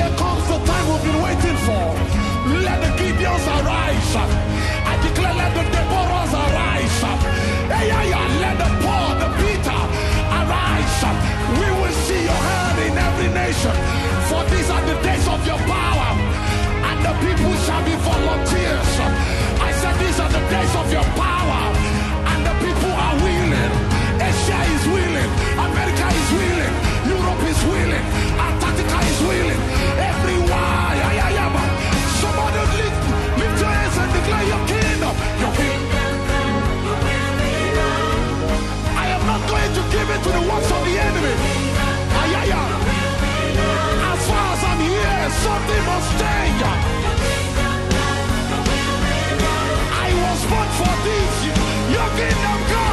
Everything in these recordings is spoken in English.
Here comes the time we've been waiting for. Let the Gideons arise. I declare, let the Deborahs arise. Let the Paul, the Peter arise. We will see your hand in every nation. For these are the days of your power. And the people shall be volunteers. I was born for this. Your kingdom come.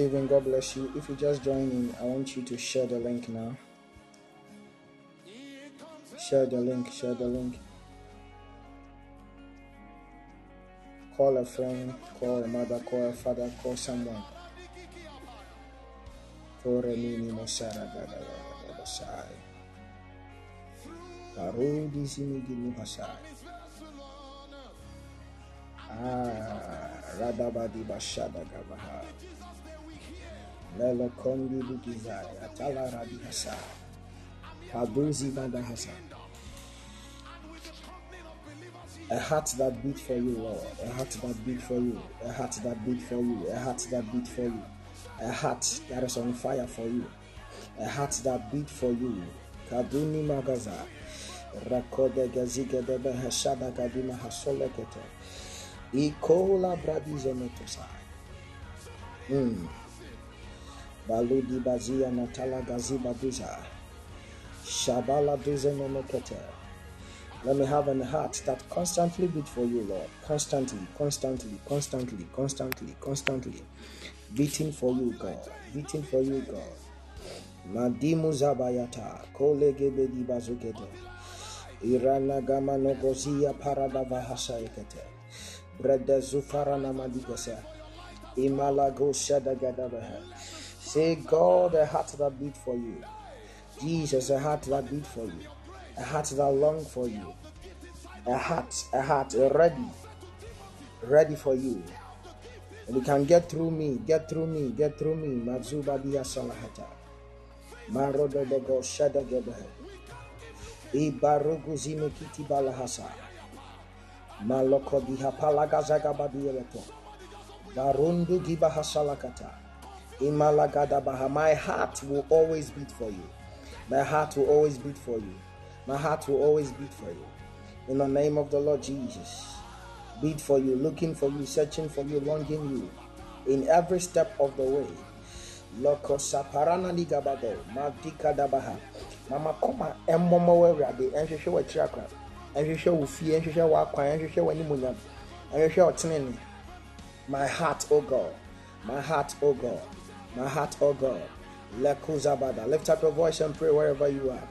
Good evening, God bless you. If you just joined in, I want you to share the link now. Share the link, share the link. Call a friend, call a mother, call a father, call someone. Ah, Radabadi Bashada Gabaha. Lelo Kondi Bugizai. Atala Rabi Hasai. Paduzi Bada Hasai. A heart that beat for you, Lord. A heart that beat for you. A heart that beat for you. A heart that beat for you. A heart that is on fire for you. A heart that beat for you. Kaduni Magaza. Rakode Gaziga de Behashada Kadima Hasolekete. Ikola Bradizenetosa. Hmm. Baludi Bazia Natala Gaziba Duza. Shabala Duzenemekete. Let me have a heart that constantly beat for you, Lord. Constantly, constantly, constantly, constantly, constantly. Beating for you, God. Beating for you, God. Madimu Zabayata, Kolegebe di Bazukete, Irana Gama Nogozia Parada Vahasaikete, Breda Zufarana Madigasa, Imalago Shadagadabaha. Say, God, a heart that beat for you. Jesus, a heart that beat for you. A heart that long for you. A heart, a heart ready, ready for you. And you can get through me, get through me, get through me. Mazuba dia salahata. Marodo bogo shada gebehe. Ibarugu zime kiti balahasa. Maloko diha palagazaga badiyeleto. Barundu gibahasalakata. Imalagadabaha. My heart will always beat for you. My heart will always beat for you. My heart will always beat for you. In the name of the Lord Jesus. Beat for you, looking for you, searching for you, longing you. In every step of the way. Mama koma emmomo wawurade ɛnhwehwɛ w'akyiri akwa ɛnhwehwɛ wo fie ɛnhwehwɛ w'akwan ɛnhwehwɛ w'animuonyam ɛnhwehwɛ ɔtenene my heart o god my heart o god my heart oh god Lekuzabada. Lift up your voice and pray wherever you are.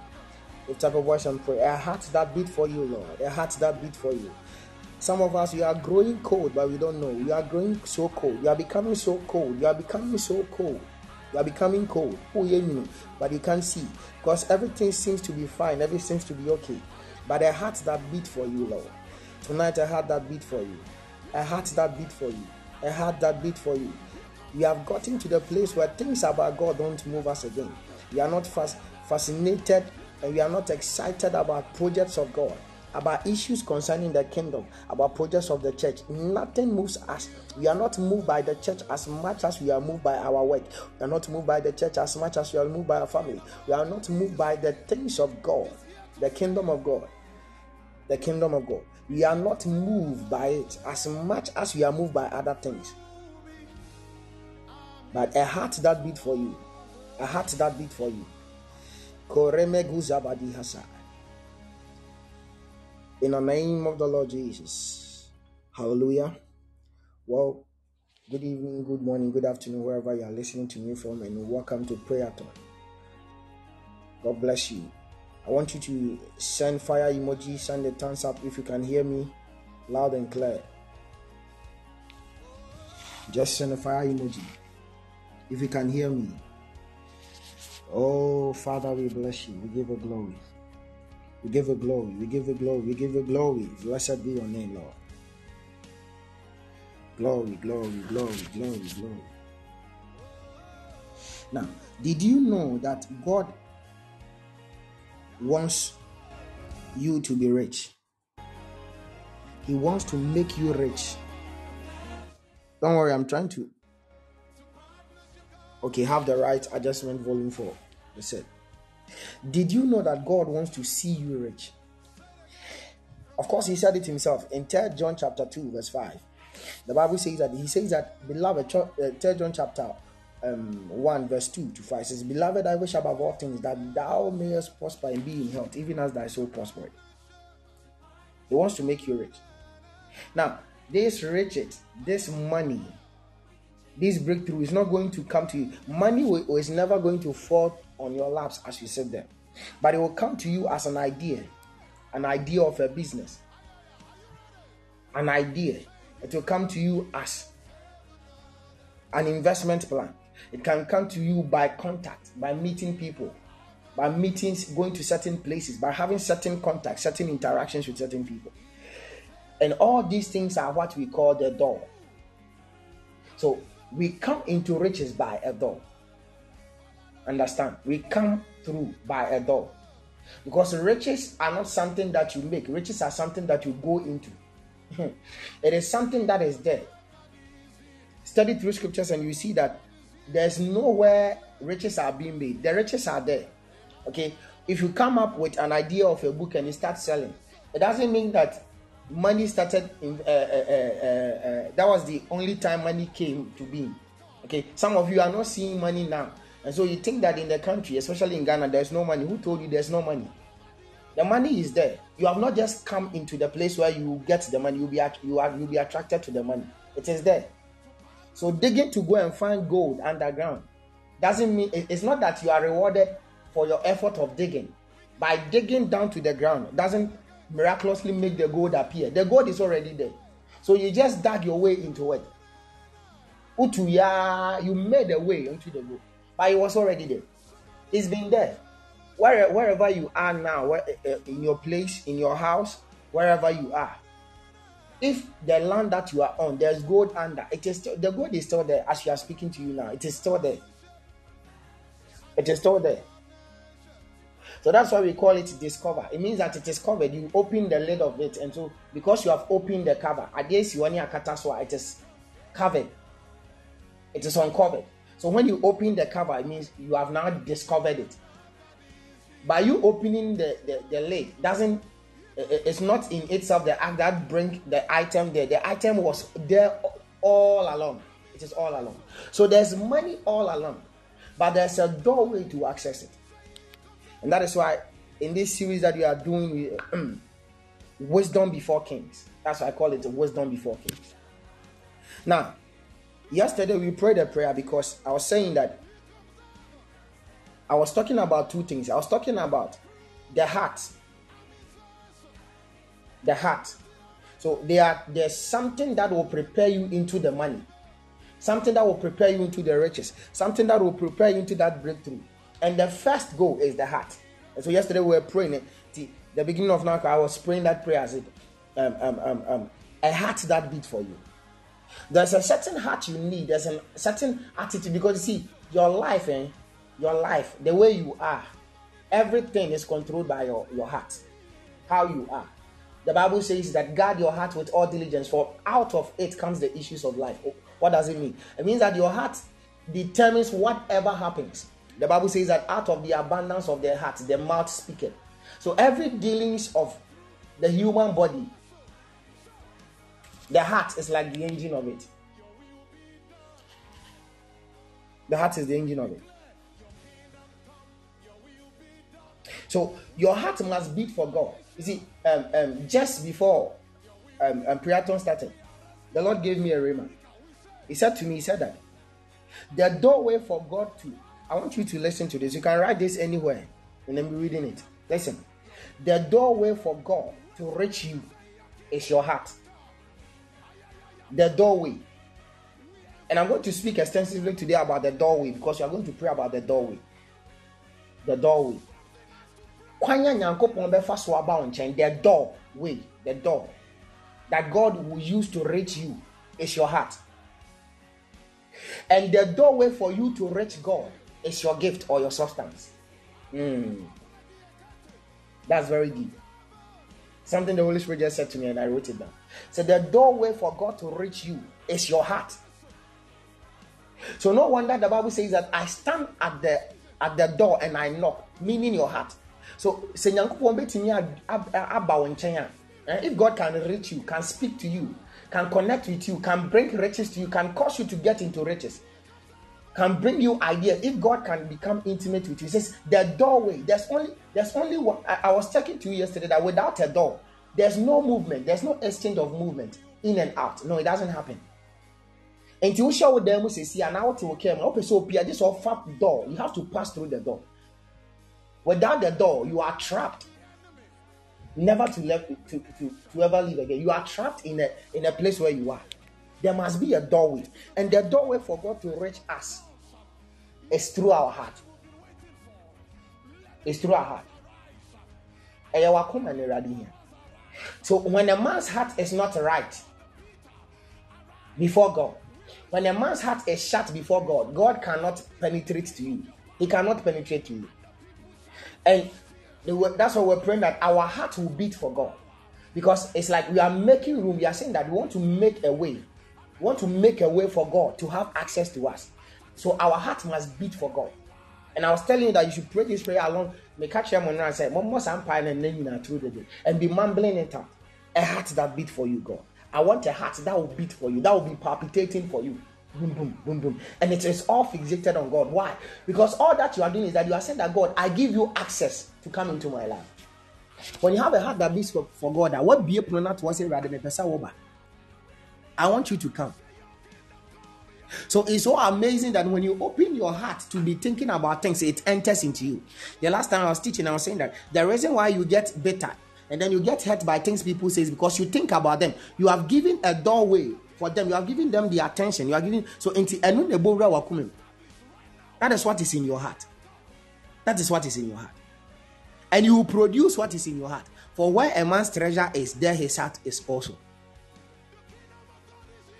Lift up your voice and pray. A heart that beat for you, Lord. A heart that beat for you. Some of us, we are growing cold, but we don't know. We are growing so cold. You are becoming so cold. You are becoming so cold. You are becoming cold. Oh, yeah, you know, but you can't see because everything seems to be fine. Everything seems to be okay. But a heart that beat for you, Lord. Tonight, a heart that beat for you. A heart that beat for you. A heart that beat for you we have gotten to the place where things about God don't move us again. We are not fas- fascinated and we are not excited about projects of God, about issues concerning the kingdom, about projects of the church. Nothing moves us. We are not moved by the church as much as we are moved by our work. We are not moved by the church as much as we are moved by our family. We are not moved by the things of God, the kingdom of God. The kingdom of God. We are not moved by it as much as we are moved by other things. But a heart that beat for you, a heart that beat for you. In the name of the Lord Jesus. Hallelujah. Well, good evening, good morning, good afternoon, wherever you are listening to me from, and welcome to Prayerthon. God bless you. I want you to send fire emoji, send the thumbs up if you can hear me loud and clear. Just send a fire emoji if you can hear me. Oh, Father, we bless you. We give you glory. We give you glory. We give you glory. We give you glory. Blessed be your name, Lord. Glory, glory, glory, glory, glory. Now, did you know that God wants you to be rich? He wants to make you rich. Don't worry, I'm trying to Okay, have the right adjustment volume for the set. Did you know that God wants to see you rich? Of course, he said it himself in 3 John chapter 2, verse 5. The Bible says that he says that, beloved, 3 uh, John chapter um, 1, verse 2 to 5 says, Beloved, I wish above all things that thou mayest prosper and be in health, even as thy soul prospered. He wants to make you rich. Now, this riches, this money, this breakthrough is not going to come to you. Money is never going to fall on your laps as you sit there, but it will come to you as an idea, an idea of a business, an idea. It will come to you as an investment plan. It can come to you by contact, by meeting people, by meetings, going to certain places, by having certain contacts, certain interactions with certain people. And all these things are what we call the door. So we come into riches by a door. Understand? We come through by a door. Because riches are not something that you make, riches are something that you go into. it is something that is there. Study through scriptures and you see that there's nowhere riches are being made. The riches are there. Okay? If you come up with an idea of a book and you start selling, it doesn't mean that money started in, uh, uh, uh, that was the only time money came to be. Okay some of you are not seeing money now. And so you think that in the country especially in ghana there's no money. Who told you there's no money? The money is there. You have not just come into the place where you get the money. You'll be you are you'll be attracted to the money. It is there. So digging to go and find gold underground doesn't mean it's not that you are rewarded for your effort of digging. By digging down to the ground doesn't miraculously make the gold appear. The gold is already there. So you just dug your way into it. Utuya, you made a way into the gold, but it was already there. It's been there. Where, wherever you are now, where, uh, in your place, in your house, wherever you are, if the land that you are on, there's gold under, it is still, the gold is still there as you are speaking to you now. It is still there. It is still there. So that's why we call it discover. It means that it is covered. You open the lid of it, and so because you have opened the cover, it is covered. It is uncovered. So when you open the cover, it means you have now discovered it. By you opening the, the, the lid, doesn't it's not in itself the act that bring the item there. The item was there all along. It is all along. So there's money all along, but there's a doorway to access it. And that is why in this series that you are doing, wisdom before kings. That's why I call it wisdom before kings. Now, yesterday we prayed a prayer because I was saying that I was talking about two things. I was talking about the heart. The heart. So there, there's something that will prepare you into the money, something that will prepare you into the riches, something that will prepare you into that breakthrough. And the first goal is the heart. And so yesterday we were praying it. The, the beginning of now, I was praying that prayer as it um, um, um, um, a heart that beat for you. There's a certain heart you need. There's a certain attitude because you see your life, eh, your life, the way you are, everything is controlled by your, your heart, how you are. The Bible says that guard your heart with all diligence, for out of it comes the issues of life. What does it mean? It means that your heart determines whatever happens. The Bible says that out of the abundance of their heart, the mouth speaketh. So every dealings of the human body, the heart is like the engine of it. The heart is the engine of it. So your heart must beat for God. You see, um, um, just before um, um, prayer time started, the Lord gave me a rhema. He said to me, He said that the doorway for God to I want you to listen to this. You can write this anywhere and then be reading it. Listen. The doorway for God to reach you is your heart. The doorway. And I'm going to speak extensively today about the doorway because you are going to pray about the doorway. The doorway. Kwanya nyankopon befa so aba the doorway, the door that God will use to reach you is your heart. And the doorway for you to reach God is your gift or your substance. Mm. That's very deep. Something the Holy Spirit just said to me, and I wrote it down. So the doorway for God to reach you is your heart. So no wonder the Bible says that I stand at the at the door and I knock, meaning your heart. So eh, if God can reach you, can speak to you, can connect with you, can bring riches to you, can cause you to get into riches, can bring you ideas if god can become intimate with you he says the doorway. There's only there's only one I, I, was talking to you yesterday that without a door there's no movement. There's no exchange of movement in and out. No it doesn't happen. Until you show them say see and now to okay open so this offer door. You have to pass through the door. Without the door you are trapped. Never to left to, to, to ever leave again. You are trapped in a in a place where you are. There must be a doorway. And the doorway for God to reach us is through our heart. It's through our heart. So when a man's heart is not right before God, when a man's heart is shut before God, God cannot penetrate to you. He cannot penetrate to you. And that's why we're praying that our heart will beat for God. Because it's like we are making room. We are saying that we want to make a way we want to make a way for God to have access to us. So our heart must beat for God. And I was telling you that you should pray this prayer along. May catch your money and say, Mama Sampire and then you through the day. And be mumbling it out. A heart that beat for you, God. I want a heart that will beat for you, that will be palpitating for you. Boom, boom, boom, boom. And it is all fixated on God. Why? Because all that you are doing is that you are saying that God, I give you access to come into my life. When you have a heart that beats for, for God, be a rather than I want you to come. So it's so amazing that when you open your heart to be thinking about things, it enters into you. The last time I was teaching, I was saying that the reason why you get bitter and then you get hurt by things people say is because you think about them. You have given a doorway for them. You have given them the attention. You are giving so into that is what is in your heart. That is what is in your heart. And you will produce what is in your heart. For where a man's treasure is, there his heart is also.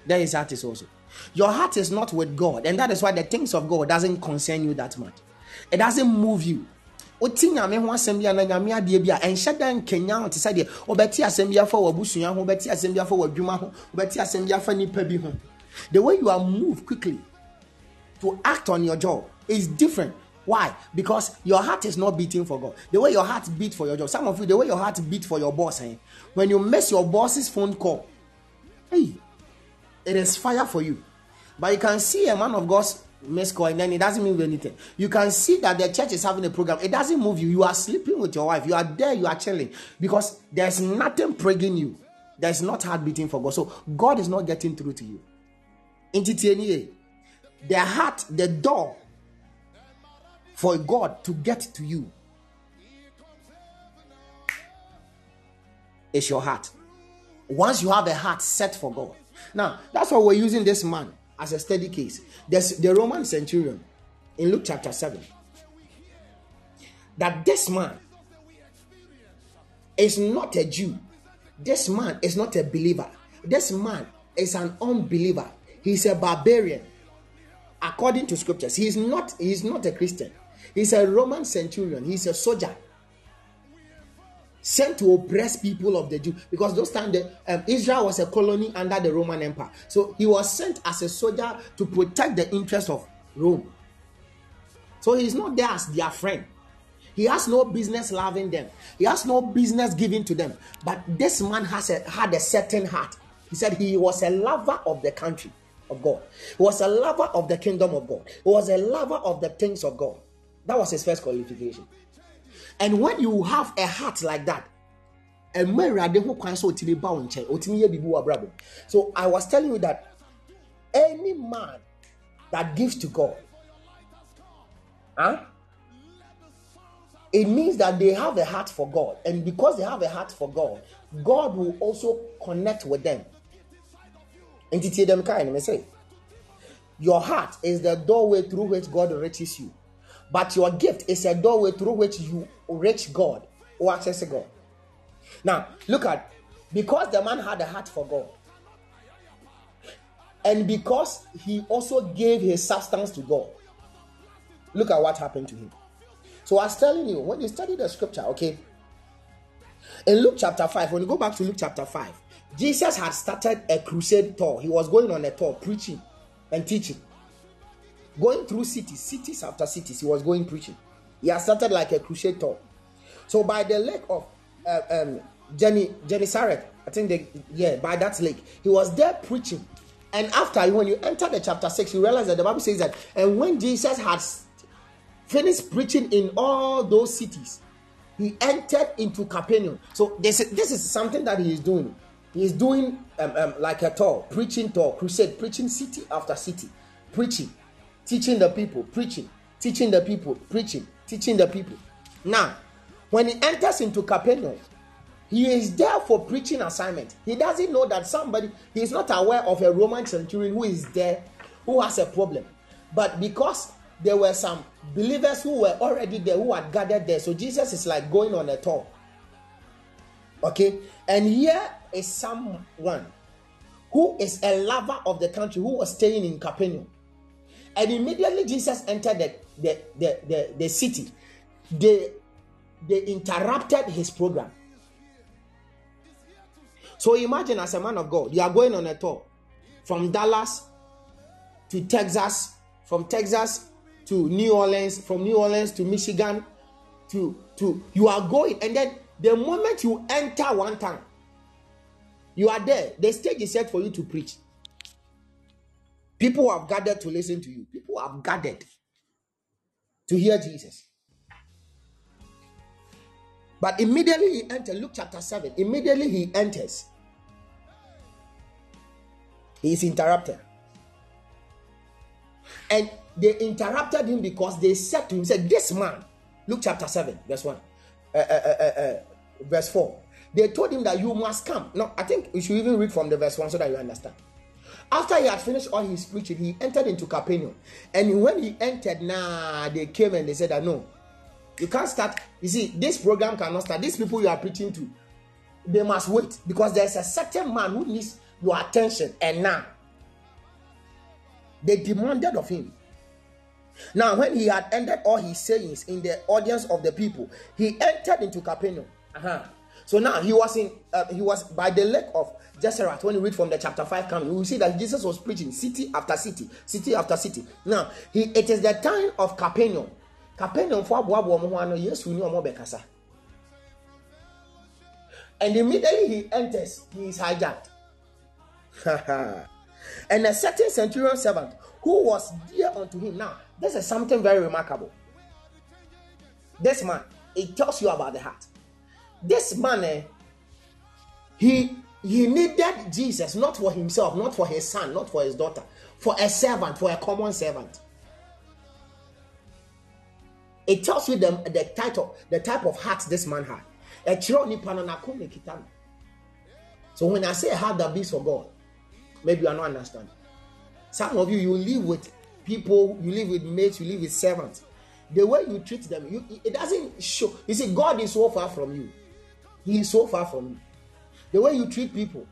There his heart is also. Your heart is not with God, and that is why the things of God doesn't concern you that much. It doesn't move you. woti nyame ho asɛm bi a na nyame adeɛ bi a ɛnhyɛ da wo te sɛ deɛ wobɛte asɛm bi afa w'abusua ho wobɛte asɛm bi afa w'adwuma ho wobɛte asɛm bi afa nipa bi ho the way you are moved quickly to act on your job is different why? Because your heart is not beating for God. The way your heart beat for your job. Some of you, the way your heart beat for your boss, eh? when you miss your boss's phone call, hey, it is fire for you. But you can see a man of God's miss call and then it doesn't mean anything. You can see that the church is having a program. It doesn't move you. You are sleeping with your wife. You are there. You are chilling because there's nothing plaguing you. There's not heart beating for God. So God is not getting through to you. In TTNA, the heart, the door for God to get to you is your heart. Once you have a heart set for God. Now, that's why we're using this man as a study case. There's the Roman centurion in Luke chapter 7. That this man is not a Jew. This man is not a believer. This man is an unbeliever. He's a barbarian. According to scriptures, he's not, he's not a Christian. He's a Roman centurion, he's a soldier sent to oppress people of the Jew because those times the, um, Israel was a colony under the Roman Empire. So he was sent as a soldier to protect the interests of Rome. So he's not there as their friend. He has no business loving them. He has no business giving to them. But this man has a, had a certain heart. He said he was a lover of the country of God. He was a lover of the kingdom of God. He was a lover of the things of God. That was his first qualification. And when you have a heart like that, so I was telling you that any man that gives to God, huh? it means that they have a heart for God. And because they have a heart for God, God will also connect with them. And to them kind of say, your heart is the doorway through which God reaches you. But your gift is a doorway through which you reach God or access God. Now, look at because the man had a heart for God, and because he also gave his substance to God, look at what happened to him. So I was telling you, when you study the scripture, okay, in Luke chapter 5, when you go back to Luke chapter 5, Jesus had started a crusade tour. He was going on a tour preaching and teaching going through cities, cities after cities. He was going preaching. He had started like a crusade tour. So by the lake of uh, um, Jenny Gennesaret, I think they yeah by that lake, he was there preaching. And after when you enter the chapter six, you realize that the Bible says that and when Jesus had finished preaching in all those cities, he entered into Capernaum. So this this is something that he is doing. He is doing um, um, like a tour, preaching tour, crusade, preaching city after city, preaching teaching the people, preaching, teaching the people, preaching, teaching the people. Now, when he enters into Capernaum, he is there for preaching assignment. He doesn't know that somebody, he is not aware of a Roman centurion who is there, who has a problem. But because there were some believers who were already there, who had gathered there, so Jesus is like going on a tour. Okay, and here is someone who is a lover of the country who was staying in Capernaum. And immediately Jesus entered the, the, the, the, the city, they, they interrupted his program. So imagine as a man of God, you are going on a tour from Dallas to Texas, from Texas to New Orleans, from New Orleans to Michigan, to to you are going, and then the moment you enter one town, you are there. The stage is set for you to preach. People have gathered to listen to you. People have gathered to hear Jesus. But immediately he enters, Luke chapter 7, immediately he enters. He is interrupted. And they interrupted him because they said to him, said, This man, Luke chapter 7, verse 1, uh, uh, uh, uh, verse 4. They told him that you must come. No, I think you should even read from the verse 1 so that you understand. After he had finished all his preaching, he entered into Capernaum. And when he entered, nah, they came and they said that no, you can't start. You see, this program cannot start. These people you are preaching to, they must wait because there's a certain man who needs your attention. And now they demanded of him. Now, when he had ended all his sayings in the audience of the people, he entered into Capernaum. Uh-huh. So now he was in uh, he was by the lake of Gennesaret. When you read from the chapter 5 coming, you see that Jesus was preaching city after city, city after city. Now, he it is the time of Capernaum. Capernaum for Yesu ni omo bekasa. And immediately he enters, he is hijacked. and a certain centurion servant who was dear unto him. Now, this is something very remarkable. This man, it tells you about the heart. This man, eh, he he needed Jesus not for himself, not for his son, not for his daughter, for a servant, for a common servant. It tells you the, the title, the type of heart this man had. So when I say heart that beats for God, maybe you are not understanding. Some of you, you live with people, you live with mates, you live with servants. The way you treat them, you, it doesn't show. You see, God is so far from you. He is so far from you. The way you treat people,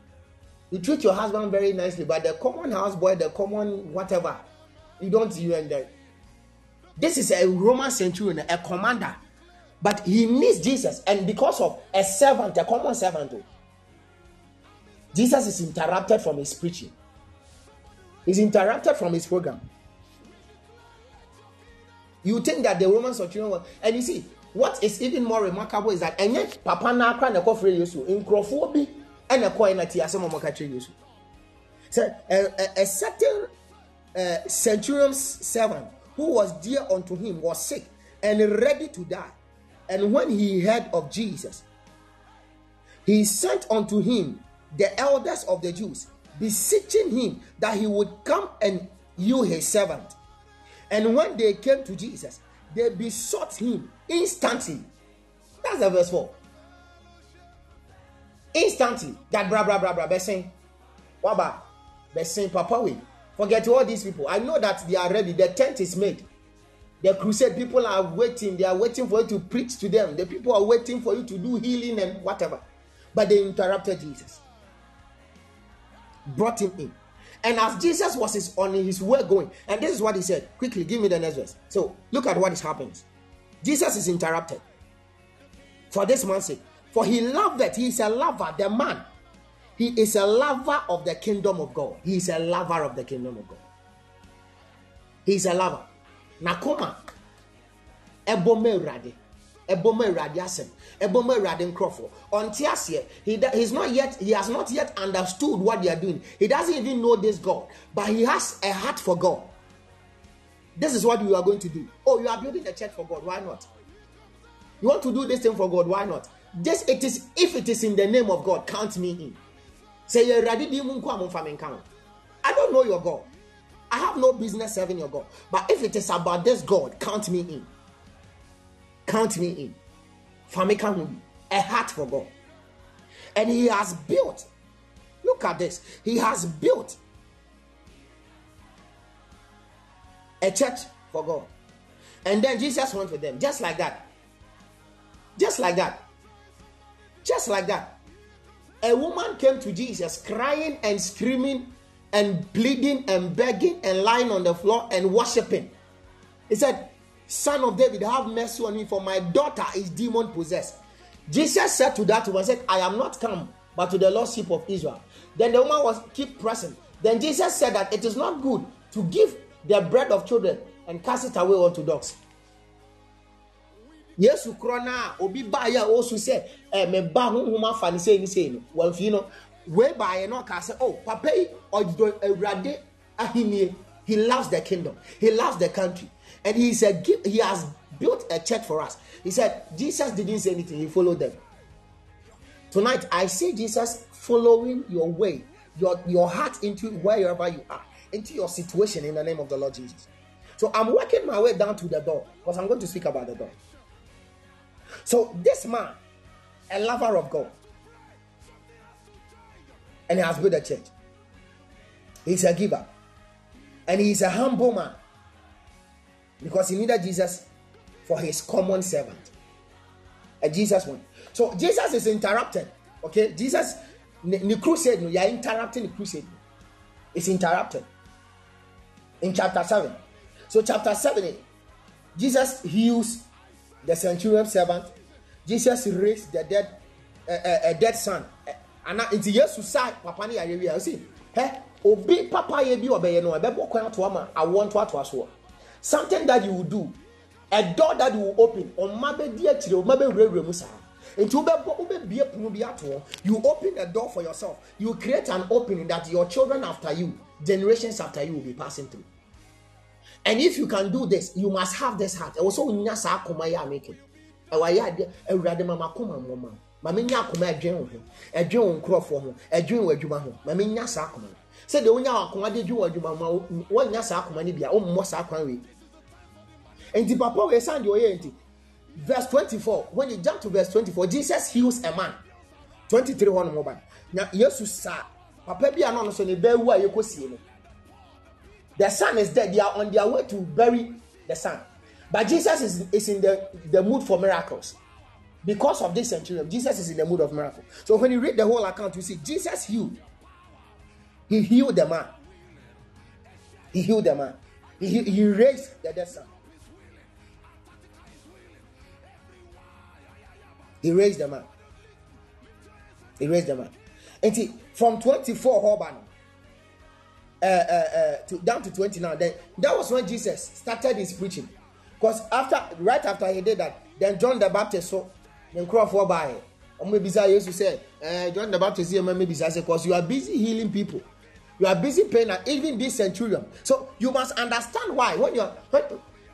you treat your husband very nicely, but the common houseboy, the common whatever, you don't you and that. This is a Roman centurion, a commander, but he needs Jesus, and because of a servant, a common servant, oh, Jesus is interrupted from his preaching. He's interrupted from his program. You think that the Roman centurion was, and you see, what is even more remarkable is that yet papa na akra na kɔfrɛ yesu nkurɔfoɔ bi ɛna kɔɛ na te asɛm a wɔka kyerɛ yesu. Sɛ a, a certain uh, centurion's servant who was dear unto him was sick and ready to die. And when he heard of jesus he sent unto him the elders of the jews beseeching him that he would come and heal his servant. And when they came to jesus they besought him instantly. That's the verse 4. Instantly. That bra bra bra bra Besing. Waba. Besing Papa we. Forget all these people. I know that they are ready. The tent is made. The crusade people are waiting. They are waiting for you to preach to them. The people are waiting for you to do healing and whatever. But they interrupted Jesus. Brought him in. And as Jesus was his, on his way going, and this is what he said. Quickly, give me the next verse. So look at what is happening. Jesus is interrupted for this man's sake. For he loved that. He is a lover, the man. He is a lover of the kingdom of God. He is a lover of the kingdom of God. He is a lover. Nakoma. Ebome rade. Ebome rade asem. Ebome rade nkrofo. Until aseɛ, he he's not yet he has not yet understood what they are doing. He doesn't even know this God, but he has a heart for God. This is what you are going to do. Oh, you are building a church for God. Why not? You want to do this thing for God. Why not? this it is if it is in the name of God, count me in. Say you're Radium Kwa Mum Faminko. I don't know your God. I have no business serving your God. But if it is about this God, count me in. Count me in. Famika a heart for God. And he has built. Look at this. He has built a church for God. And then Jesus went with them, just like that. Just like that. Just like that. A woman came to Jesus crying and screaming and pleading and begging and lying on the floor and worshiping. He said, Son of David, have mercy on me, for my daughter is demon possessed. Jesus said to that woman, said, I am not come, but to the lost sheep of Israel. Then the woman was keep pressing. Then Jesus said that it is not good to give the bread of children and cast it away unto dogs. yesu korɔ no obi baeɛ a ɔsu sɛ eh, meba honhom afa ne sei ne sei no wamfii no wei baeɛ no ɔka sɛ oh papa yi ɔdɔ awurade he loves the kingdom he loves the country and he said, he has built a church for us he said jesus didn't say anything he followed them tonight i see jesus following your way your your heart into wherever you are into your situation in the name of the Lord Jesus. So I'm working my way down to the door because I'm going to speak about the door. So this man, a lover of God, and he has built a church. He's a giver, and he's a humble man because he needed Jesus for his common servant. A Jesus one. So Jesus is interrupted. Okay, Jesus, the crusade, you are interrupting the crusade. It's interrupted in chapter 7. So, chapter 7, Jesus heals the centurion servant. Jesus raised the dead, uh, uh, a dead son. And nti yesu sa papa ne yare wia si hɛ obi papa yɛ bi ɔbɛyɛ no ɛbɛbɔ kwan ato ama awoɔ nto ato asoɔ something that you do a door that you will open ɔma bɛ di akyire ɔma bɛ wurawura mu saa nti wobɛbɔ wobɛbie pono bi ato you open a door for yourself. You create an opening that your children after you generations after you will be passing through. And if you can do this you must have this heart. Ɛwɔ sɛ wonya saa akoma yɛ a make ɛwɔ ayɛ adeɛ awurade ma makoma mmɔma ma menya akoma ɛdwen wo ho ɛdwen wo nkurɔfoɔ ho ɛdwen wo adwuma ho ma menya saa akoma sɛdeɛ wonya akoma de dwen wo adwuma ho ma wonya saa akoma no bia oh, wommɔ saa kwan wei papa wei san deɛ ɔyɛ nti verse 24 when you jump to verse 24 jesus heals a man. 23 hɔ nom ba na yesu saa papa bi a no so ne bɛawu a yɛkɔsie no. The son is dead they are on their way to bury the son. But jesus is, is in the, the mood for miracles. Because of this centurion jesus is in the mood of miracle. So when you read the whole account you see jesus healed he healed the man he healed the man he, he raised the dead son. He raised the man he raised the man and see, from 24 Hoban uh, uh, uh, to, down to 29 then that was when jesus started his preaching. Because after right after he did that then john the baptist so then for by maybe jesus said uh, john the baptist maybe because you are busy healing people you are busy paying even this centurion. So you must understand why. When you when,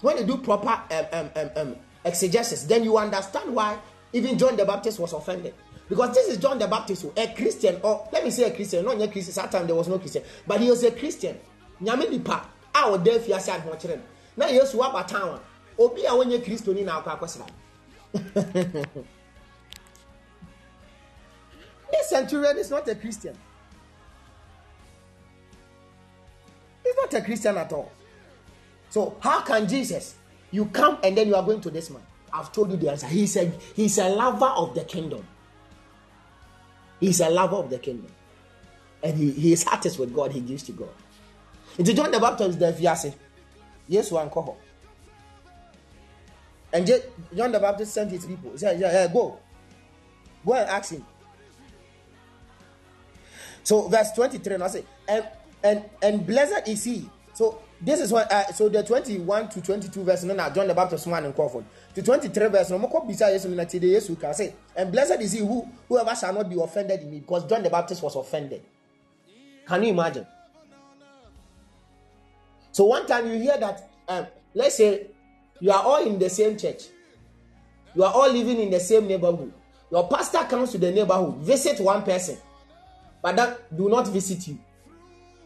when you do proper um, um, um, um, exegesis then you understand why even john the baptist was offended. Because this is John the Baptist, who a Christian, or let me say a Christian, not a Christian. That time there was no Christian, but he was a Christian. Nyame nipa. A ɔda fi ase adi wɔkyerɛ no. Na yesu waba town obi a wɔnyɛ kristoni na akɔ this centurion is not a Christian not a Christian at all so how can Jesus you come and then you are going to this man I've told you the answer he's a he's a lover of the kingdom He's a lover of the kingdom. And he, heart is with God, he gives to God. Into John the Baptist, the fiase. Yes, one call. And John the Baptist sent his people. He said, yeah, yeah, go. Go and ask him. So verse 23, and I say, and and and blessed is he. So this is what uh, so the 21 to 22 verse no na John the Baptist one and Crawford. 23 verse no moko bisa yesu na tide yesu can say and blessed is he who whoever shall not be offended in me because John the Baptist was offended. Can you imagine? So one time you hear that um, let's say you are all in the same church. You are all living in the same neighborhood. Your pastor comes to the neighborhood, visit one person, but that do not visit you.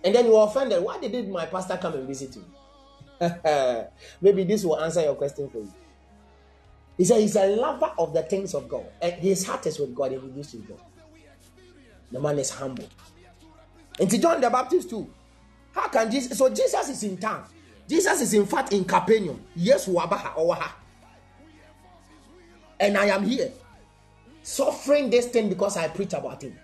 And then you are offended. Why did my pastor come and visit you? Maybe this will answer your question for you. He said he's a lover of the things of God. And his heart is with God and he gives to God. The man is humble. And to John the Baptist too. How can Jesus? So Jesus is in town. Jesus is in fact in Capernaum. Yes, Wabaha Owaha. And I am here suffering this thing because I preach about him.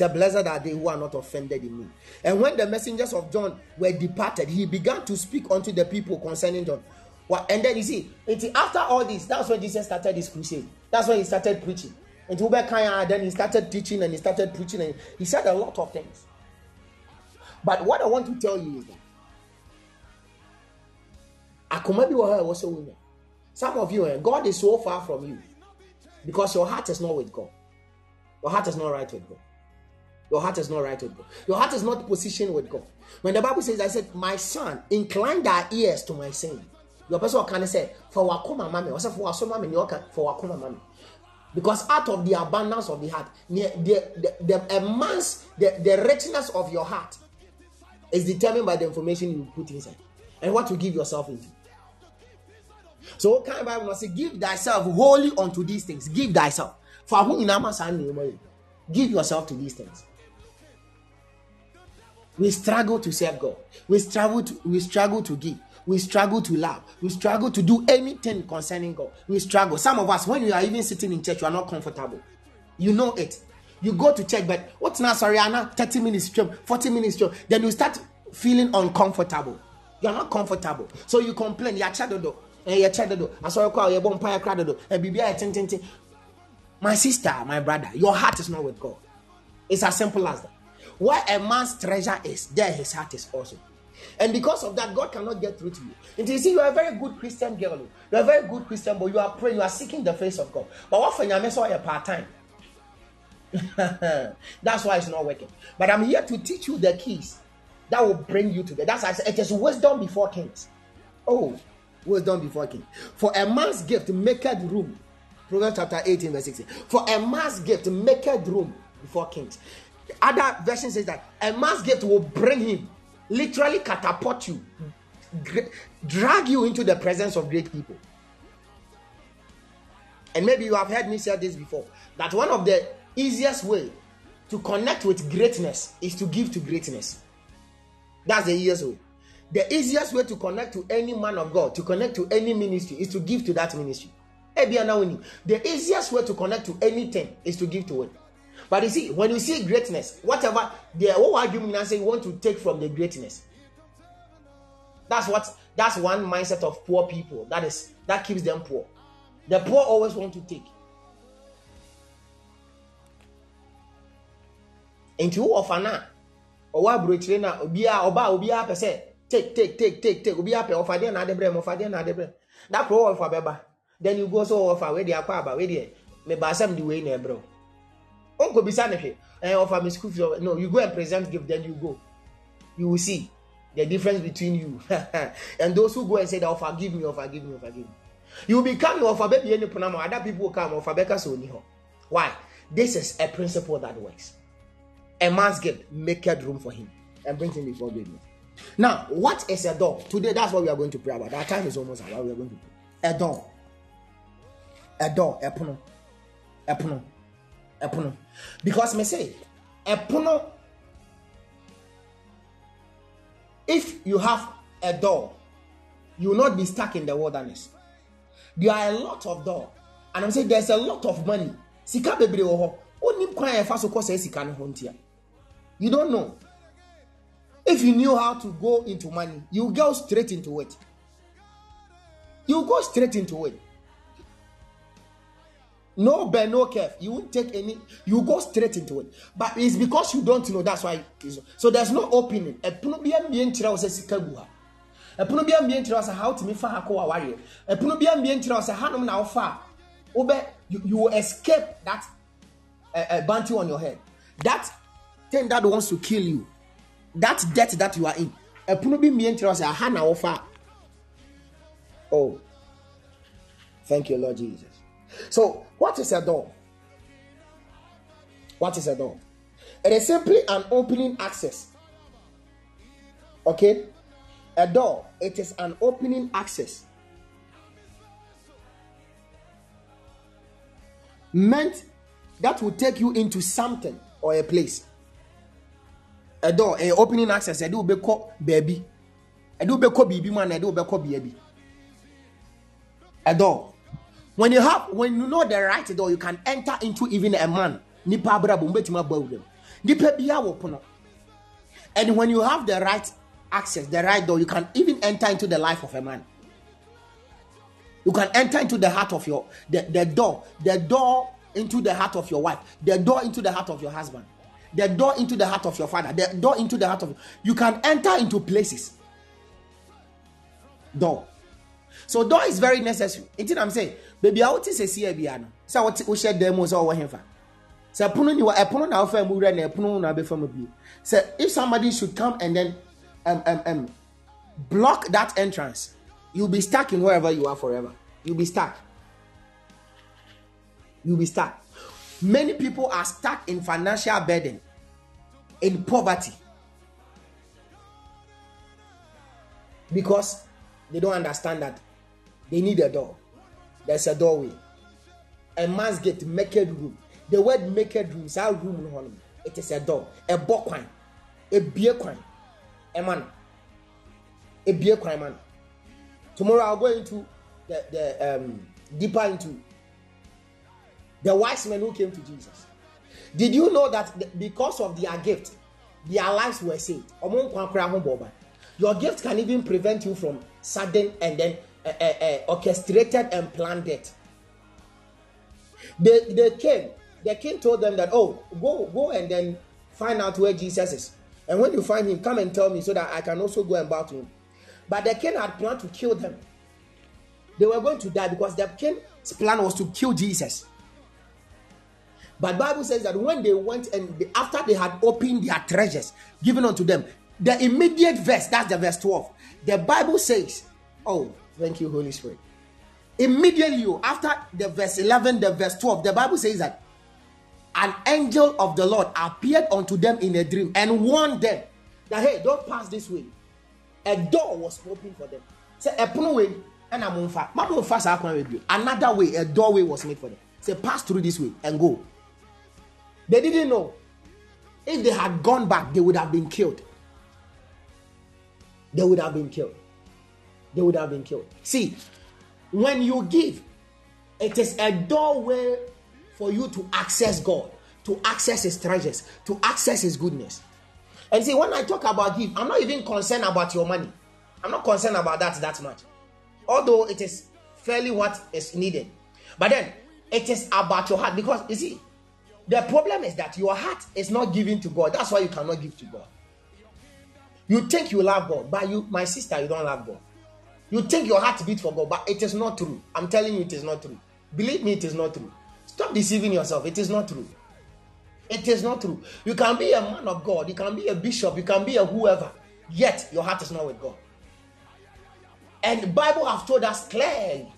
Say, Blessed are they who are not offended in me. And when the messengers of John were departed, he began to speak unto the people concerning John. Well, and then you see, after all this, that's when Jesus started his crusade. That's when he started preaching. And then he started teaching and he started preaching and he said a lot of things. But what I want to tell you is that some of you, eh, God is so far from you because your heart is not with God. Your heart is not right with God. Your heart is not right with God. Your heart is not positioned with God. When the Bible says, I said, My son, incline thy ears to my saying. Your person can say, For wakuma mami, or for wasoma mami, for wakuma mami. Because out of the abundance of the heart, the, the, the, the, the richness of your heart is determined by the information you put inside and what you give yourself into. So what kind of Bible say, give thyself wholly unto these things. Give thyself. For whom in Give yourself to these things. We struggle to serve God. We struggle to we struggle to give. We struggle to love. We struggle to do anything concerning God. We struggle. Some of us, when you are even sitting in church, you are not comfortable. You know it. You go to church, but what's now? Sorry, Anna, 30 minutes stream, 40 minutes. Then you start feeling uncomfortable. You're not comfortable. So you complain. You're you're. I saw you call my sister, my brother, your heart is not with God. It's as simple as that. Where a man's treasure is, there his heart is also. And because of that, God cannot get through to you. And you see, you are a very good Christian girl. You are a very good Christian boy. You are praying, you are seeking the face of God. But for you are part time? That's why it's not working. But I'm here to teach you the keys that will bring you to the. That's it is wisdom before kings. Oh, wisdom before king. For a man's gift maketh room. Proverbs chapter 18, verse 16. For a man's gift maketh room before kings. Other version says that a man's gift will bring him, literally catapult you, drag you into the presence of great people. And maybe you have heard me say this before that one of the easiest way to connect with greatness is to give to greatness. That's the easiest way. The easiest way to connect to any man of God, to connect to any ministry, is to give to that ministry. The easiest way to connect to anything is to give to it. But you see, when you see greatness, whatever the whole argument I say you want to take from the greatness. That's what that's one mindset of poor people. That is that keeps them poor. The poor always want to take. nti wowɔ fa no a ɔwɔ aburokyire no a obiara ɔbaa obiara take take take take take obiara pɛ ɔfa deɛ na ade brɛ mu ɔfa na ade brɛ da koro wɔ then you go so fa wei deɛ akɔ aba wei deɛ meba asɛm de wei na ɛbrɛ o ɔnkɔ bisa ne hwɛ ɛn ɔfa mi school fees no you go and present gift then you go you will see the difference between you and those who go and say that ɔfa give me oh, ɔfa give me oh, ɔfa give me you will become ɔfa bɛbi ɛni pono ama other people will come ɔfa bɛka sɛ oni hɔ why this is a principle that works a man's gift maketh room for him and brings him before greatness. Now, what is a door? Today, that's what we are going to pray about. Our time is almost up. We are going to pray. A door. A door. A. A. A puno. Because me say, a puno. If you have a door, you will not be stuck in the wilderness. There are a lot of door, and I'm saying there's a lot of money. Sika bebre wo ho. Onim kwan e fa so ko sika no ho. You don't know. If you knew how to go into money, you go straight into it. You go straight into it. No bear, no care. You won't take any. You go straight into it. But it's because you don't know. That's why. So there's no opening. Epono bi ambie ntira ose sika gu ha. Ose how to fa akọ aware. Epono bi ambie ntira ose hanom na ofa. Obe you, you will escape that uh, uh, bounty on your head. That thing that wants to kill you, that debt that you are in, ɛpono bi mmie nkyerɛ sɛ aha na wɔfa oh thank you lord jesus so what is a door? What is a door? It is simply an opening access. Okay? A door it is an opening access. Meant that will take you into something or a place. Ɛdɔ ɛyɛ opening access. Ɛde wobɛkɔ baabi ɛde wobɛkɔ biribi mu ana ɛde wobɛkɔ baabi ɛdɔ when you have when you know the right door you can enter into even a man nipa and when you have the right access the right door you can even enter into the life of a man you can enter into the heart of your the, the door the door into the heart of your wife the door into the heart of your husband the door into the heart of your father, the door into the heart of you can enter into places. Door. So door is very necessary. It's I'm saying, baby, I want to say see biano. So what we share demo so what him So puno ni wa na mu na na fam bi. So if somebody should come and then um um um block that entrance, you'll be stuck in wherever you are forever. You'll be stuck. You'll be stuck. Many people are stuck in financial burden, in poverty. because they don't understand that they need a door. There's a doorway. A man's gate, make room. The word make room is our room. It is a door. A bokwan. A beer kwan. A man. A beer kwan man. Tomorrow I'll go into the, the um deeper into the wise men who came to Jesus. Did you know that because of their gift, their lives were saved? Your gift can even prevent you from sudden and then uh, uh, orchestrated and planned it. They, they came, the king told them that, oh, go, go and then find out where Jesus is. And when you find him, come and tell me so that I can also go and bow to him. But the king had planned to kill them. They were going to die because the king's plan was to kill Jesus. But Bible says that when they went and they, after they had opened their treasures given unto them, the immediate verse, that's the verse 12. The Bible says, Oh, thank you, Holy Spirit. Immediately oh, after the verse 11, the verse 12, the Bible says that an angel of the Lord appeared unto them in a dream and warned them that hey, don't pass this way. A door was opened for them. Say, a way, and I'm on Another way, a doorway was made for them. Say, pass through this way and go. They didn't know. If they had gone back, they would have been killed. They would have been killed. They would have been killed. See, when you give, it is a doorway for you to access God, to access His treasures, to access His goodness. And see, when I talk about give, I'm not even concerned about your money. I'm not concerned about that that much. Although it is fairly what is needed. But then it is about your heart because you see, the problem is that your heart is not given to God. That's why you cannot give to God. You think you love God, but you, my sister, you don't love God. You think your heart beats for God, but it is not true. I'm telling you, it is not true. Believe me, it is not true. Stop deceiving yourself. It is not true. It is not true. You can be a man of God, you can be a bishop, you can be a whoever, yet your heart is not with God. And the Bible has told us clearly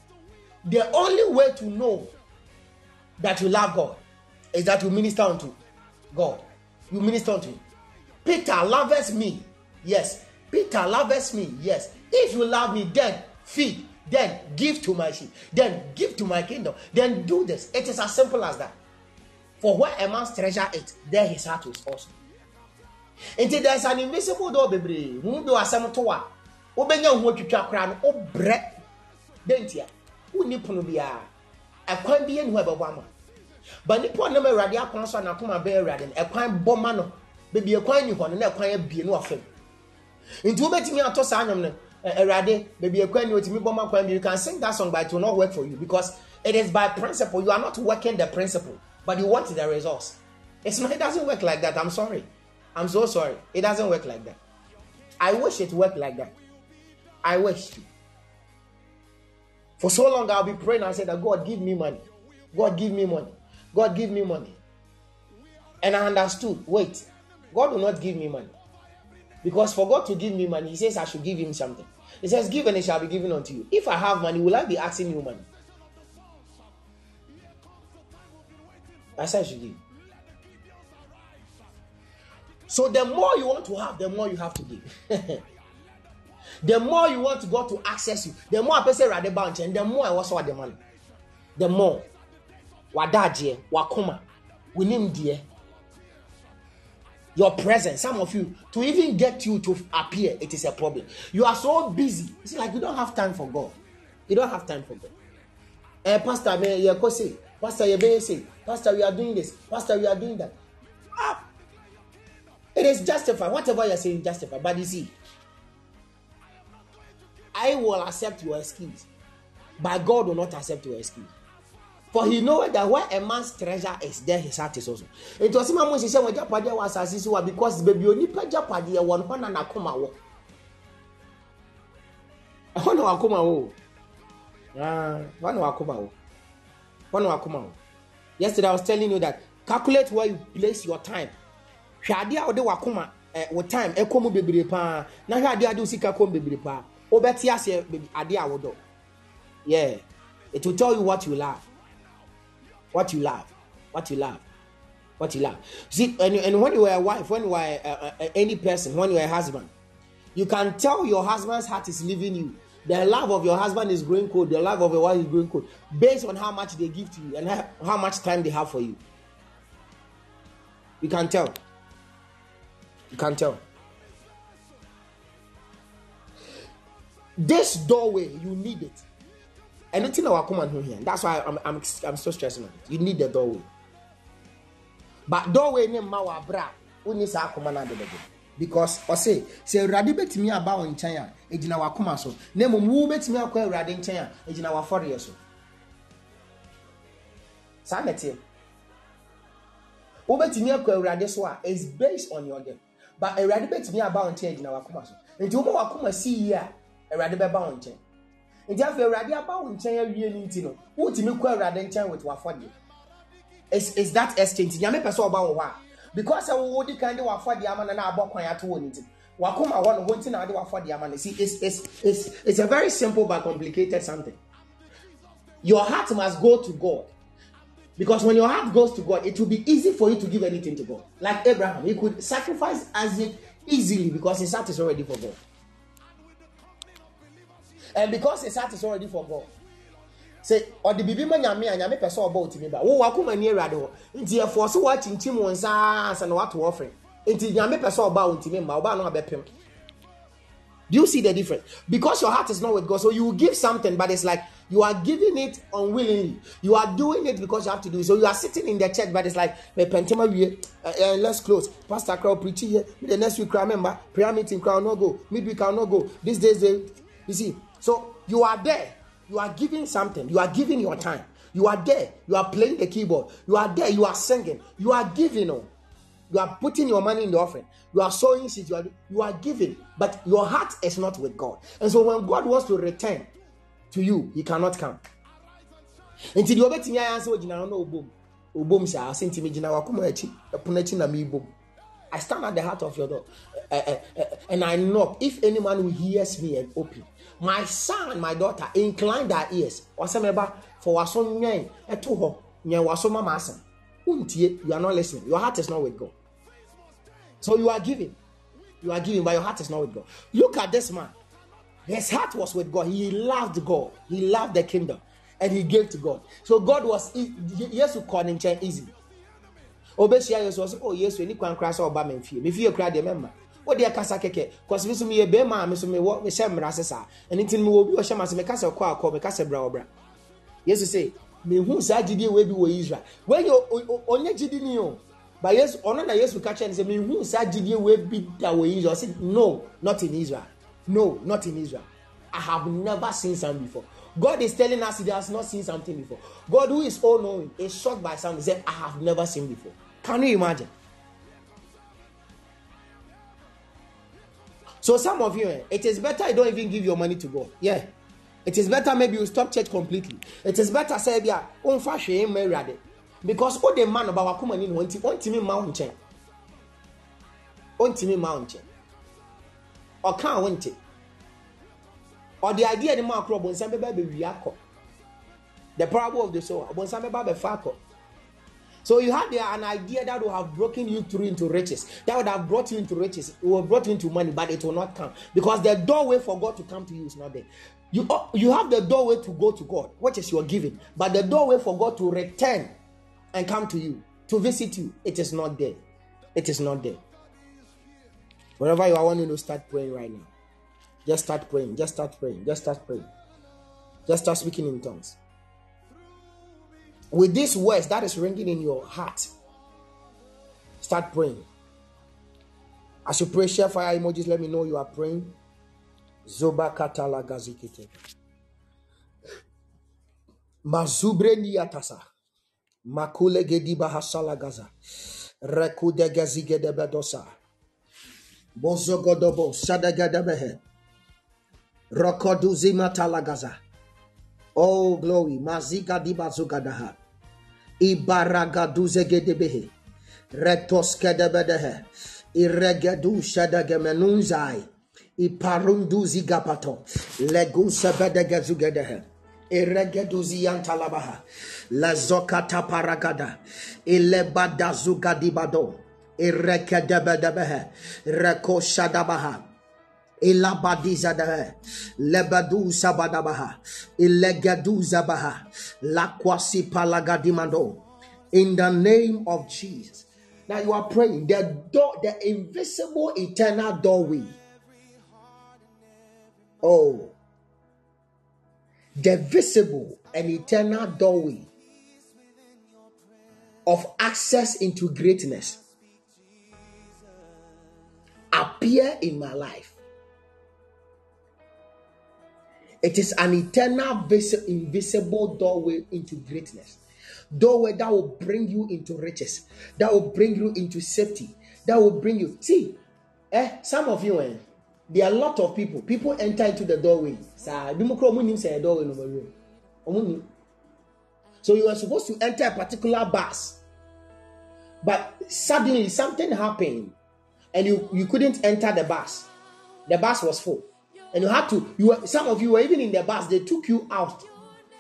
the only way to know that you love God is that you minister unto God. You minister unto Him. Peter loves me. Yes. Peter loves me. Yes. If you love me, then feed. Then give to my sheep. Then give to my kingdom. Then do this. It is as simple as that. For where a man's treasure is, there his heart is also. Until there's an invisible door, baby. Who do asem to wa? Wobɛnya ho atwitwa koraa no wobrɛ dɛntia wonni pono biara ɛkwan bi yɛ ne ho ɛbɛbɔ ama ba nipa ɔnam awurade akwan so a n'akoma bɛyɛ awurade no ɛkwan bɔ ma no beebi ɛkwan ni hɔ no na ɛkwan abie no afam nti wobɛtumi atɔ saa anyam no otumi bɔ ma kwan you can sing that song but it will not work for you because it is by principle. You are not working the principle but you want the results. It's not it doesn't work like that. I'm sorry. I'm so sorry. It doesn't work like that. I wish it worked like that. I wish. For so long i'll be praying. I said god give me money. God give me money. God, give me money. And I understood. Wait, God will not give me money. Because for God to give me money, He says I should give Him something. He says, Give and it shall be given unto you. If I have money, will I be asking you money? I said I should give. So the more you want to have, the more you have to give. the more you want God to access you, the more I person rather bunch, and the more I also want the money. The more wadagyeɛ wakoma wonim deɛ your presence some of you to even get you to appear it is a problem. You are so busy. It's like you don't have time for god. You don't have time for god. Eh pastor me ye ko say pastor ye be say pastor we are doing this. Pastor we are doing that. Ah! It is justified. Whatever you are saying justified. But you see i will accept your excuse but god will not accept your excuse for he know that where a man's treasure is there his heart is also. Nti ɔsi ma mo hyehyɛ wɔn agyapadeɛ wɔ asase so wa because beebi onipa agyapadeɛ wɔ no hɔ na n'akoma wɔ ɛhɔ na wakoma wɔ hɔ na wakoma wɔ hɔ na wakoma wɔ yesterday i was telling you that calculate where you place your time. Hwɛ adeɛ a wɔde wakoma ɛ wɔ time ɛkɔ mu bebree paa. Na hwɛ adeɛ a wɔde sika kɔ mu bebree paa. Wɔbɛte aseɛ adeɛ a wɔdɔ yeah. It will tell you what you love what you love, what you love, what you love. See, and, and when you were a wife, when you were a, a, a, any person, when you were a husband, You can tell your husband's heart is leaving you. The love of your husband is growing cold. The love of your wife is growing cold based on how much they give to you and how much time they have for you. You can tell. You can tell. This doorway, you need it. Anything that will come on here. That's why I'm, I'm, I'm so stressing. You need the doorway. But doorway name mawa bra. Uni sa akoma na de because ɔse sɛ awurade bɛtumi aba wo nkyɛn a ɛgyina wakoma so na mmom wo bɛtumi akɔ awurade nkyɛn a ɛgyina wafɔreɛ so saa nɛteɛ wobɛtumi akɔ awurade so a is based on your debt but awurade bɛtumi aba wo nkyɛn agyina wakoma so nti woma wakoma si yie a awurade bɛba wo nkyɛn nti afei awurade aba wo nkyɛn awie no nti no wotumi kɔ awurade nkyɛn with wafɔdeɛ is is that exchange nyame pɛ sɛ ɔba wo hɔ a because sɛ wo di kan de wafɔdeɛ ama no na abɔ kwan ato wɔ ne ti wakoma hɔ no hɔ nti na ade wafɔdeɛ ama no see it's, it's, it's, it's a very simple but complicated something. Your heart must go to God. Because when your heart goes to God, it will be easy for you to give anything to God. Like Abraham, he could sacrifice Isaac easily because his heart is already for God. And because his heart is already for God, say ɔde biribi ma nyame a nyame pɛ sɛ ɔbɔ otimi ba wo wakoma ni awurade hɔ nti ɛfoɔ so wakyinkyim wɔn nsa ansa na wato ɔfrɛ nti nyame pɛ sɛ ɔba otimi mma ɔba no abɛpem do you see the difference? Because your heart is not with God so you give something but it's like you are giving it unwillingly. You are doing it because you have to do it. So you are sitting in the church but it's like me pentema wie uh, uh, let's close. Pastor crowd preaching here. The next week crowd member prayer meeting crowd no go. Midweek crowd no go. These days they you see so you are there you are giving something. You are giving your time. You are there. You are playing the keyboard. You are there. You are singing. You are giving. Oh. You are putting your money in the offering. You are sowing seeds. You are, you are giving. But your heart is not with God. And so when God wants to return to you, he cannot come. Until you obey me, I answer, sa, I sent me, Jina, wakuma echi, epunechi na mi. I stand at the heart of your door uh, and I knock. If anyone who hears me and open, my son, my daughter, incline their ears. Wasameba for waso nyen eto ho nyen waso. Untie, you are not listening. Your heart is not with God. So you are giving. You are giving, but your heart is not with God. Look at this man. His heart was with God. He loved God. He loved the kingdom. And he gave to God. So God was yes to call him easy. Obesia yesu was oh yesu any kwan kra sɛ ɔba me fie. Me fie kra de memma wode ɛkasa kɛkɛ kɔsi bi so meyɛ bɛrima a me so mewɔ mehyɛ mmara se saa ɛno nti mewɔ bi ɔhyɛ ma se meka sɛ kɔ akɔ meka sɛ bra ɔbra yesu sɛ mehu saa gyidie wei bi wɔ israel. Wɔyɛ ɔnyɛ gyidi ni o but yesu ɔno na yesu ka kyerɛ no sɛ mehu saa gyidie wei bi da wɔ israel. Ɔsɛ no not in israel. No not in israel. I have never seen some before. God is telling us he has not seen something before. God, who is all knowing, is shocked by something. He said, I have never seen before. Can you imagine? So some of you, eh, it is better you don't even give your money to God. Yeah. It is better maybe you stop church completely. It is better say bia onfa hwe married because all the man about wakoma ni no nti ontimi ma wo nkyɛn. Ontimi ma wo nkyɛn. Ɔka wo nti. Ɔde idea ni ma akro bonsan bɛba bɛwi akɔ. The parable of the sower. Bonsan bɛba bɛfa akɔ. So you had an idea that would have broken you through into riches. That would have brought you into riches. It will have brought you into money, but it will not come because the doorway for God to come to you is not there. You uh, you have the doorway to go to God, which is your giving, but the doorway for God to return and come to you to visit you, it is not there. It is not there. Wherever you are, I want you to start praying right now. Just start praying. Just start praying. Just start praying. Just start speaking in tongues with these words that is ringing in your heart, start praying. As you pray, share fire emojis. Let me know you are praying. Zoba katala gazikite. Mazubre niyatasa. Makule gediba hasala gaza. Rekude gazige de bedosa. Bozogodobo sadagadebehe. Rokodu zimatala gaza. Oh glory. Mazika diba zugadaha. Ibaragaduzegedebehe. Retoskedebedehe. Iregedu shadagemenunzai. Iparunduzi gapato. Legusa bedegezugedehe. Iregeduzi yantalabaha. Lazokata paragada. Ilebadazugadi bado. Irekedebedebehe. Rekoshadabaha. Elabadiza da lebadu sabadabaha ilegadu zabaha lakwasi palagadimando in the name of Jesus. Now you are praying the door, the invisible eternal doorway. Oh, the visible and eternal doorway of access into greatness appear in my life. It is an eternal, invisible doorway into greatness. Doorway that will bring you into riches, that will bring you into safety, that will bring you. See, eh, some of you, eh, there are a lot of people. People enter into the doorway. So you are supposed to enter a particular bus, but suddenly something happened, and you you couldn't enter the bus. The bus was full and you had to you were some of you were even in the bus. They took you out.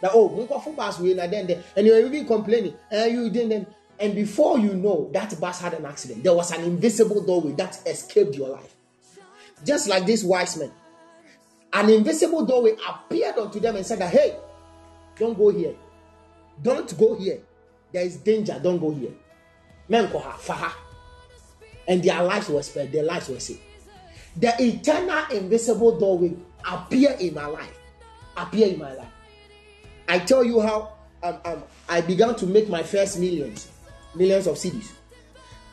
That oh for bus we and then and you were even complaining. And you didn't and before you know that bus had an accident. There was an invisible doorway that escaped your life. Just like this wise man. An invisible doorway appeared unto them and said that hey don't go here. Don't go here. There is danger. Don't go here. Men and their lives were spared. Their lives were saved the eternal invisible doorway appear in my life. Appear in my life. I tell you how um, um, i began to make my first millions millions of cedis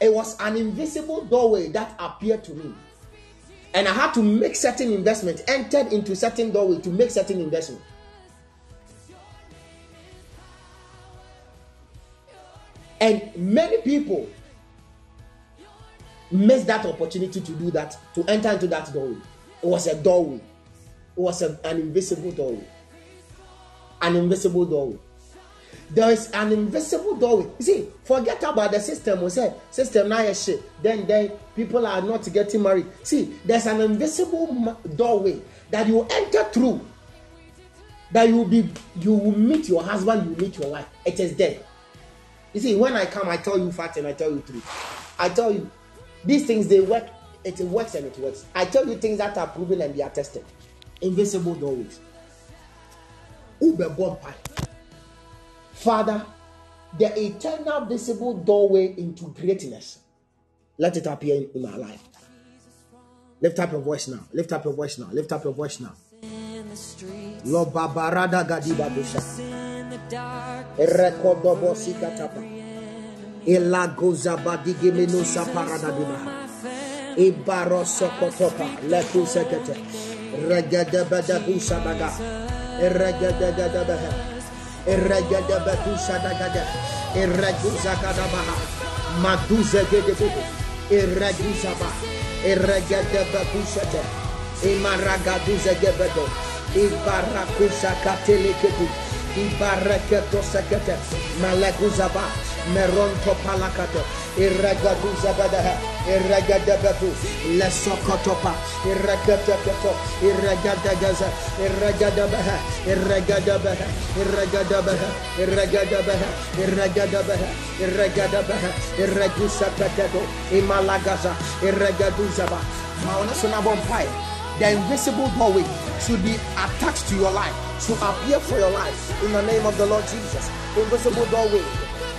it was an invisible doorway that appeared to me. And i had to make certain investment entered into certain doorway to make certain investment. And many people missed that opportunity to do that, to enter into that doorway. It was a doorway. It was a, an invisible doorway. An invisible doorway. There is an invisible doorway. You see, forget about the system. We say system now is shit. Then then people are not getting married. See, there's an invisible doorway that you enter through. That you will be you will meet your husband, you meet your wife. It is there. You see, when I come, I tell you fact and I tell you truth. I tell you these things they work, it works and it works. I tell you things that are proven and they are tested. Invisible doorways. Uber. Father, the eternal visible doorway into greatness. Let it appear in, in my life. Lift up your voice now. Lift up your voice now. Lift up your voice now. Lo babarada gadiba dusha. Erekodobo sikatapa. Elagoza badigimeno saparada dibaha. Ibaro sokotopa leku sekete. Regada badagusa daga. Regada gada baha. Regada badusa daga. Irreguza gada baha. Maduza gede gede. Irreguza ba. Irregada badusa de. Imaragaduza gebedo. Ibarakusa kateleketu. Ibareketo sekete. Malaguza ba. Meronto palakato irragaduza badaha irragadabatu lesokotopa. Irragateketo irragadagaza irragadabaha irragadabaha irragadabaha irragadabaha irragadabaha irragadabaha irragusakateto imalagaza. Irragaduzaba maona sonabompai the invisible doorway should be attached to your life, to appear for your life. In the name of the Lord Jesus. Invisible doorway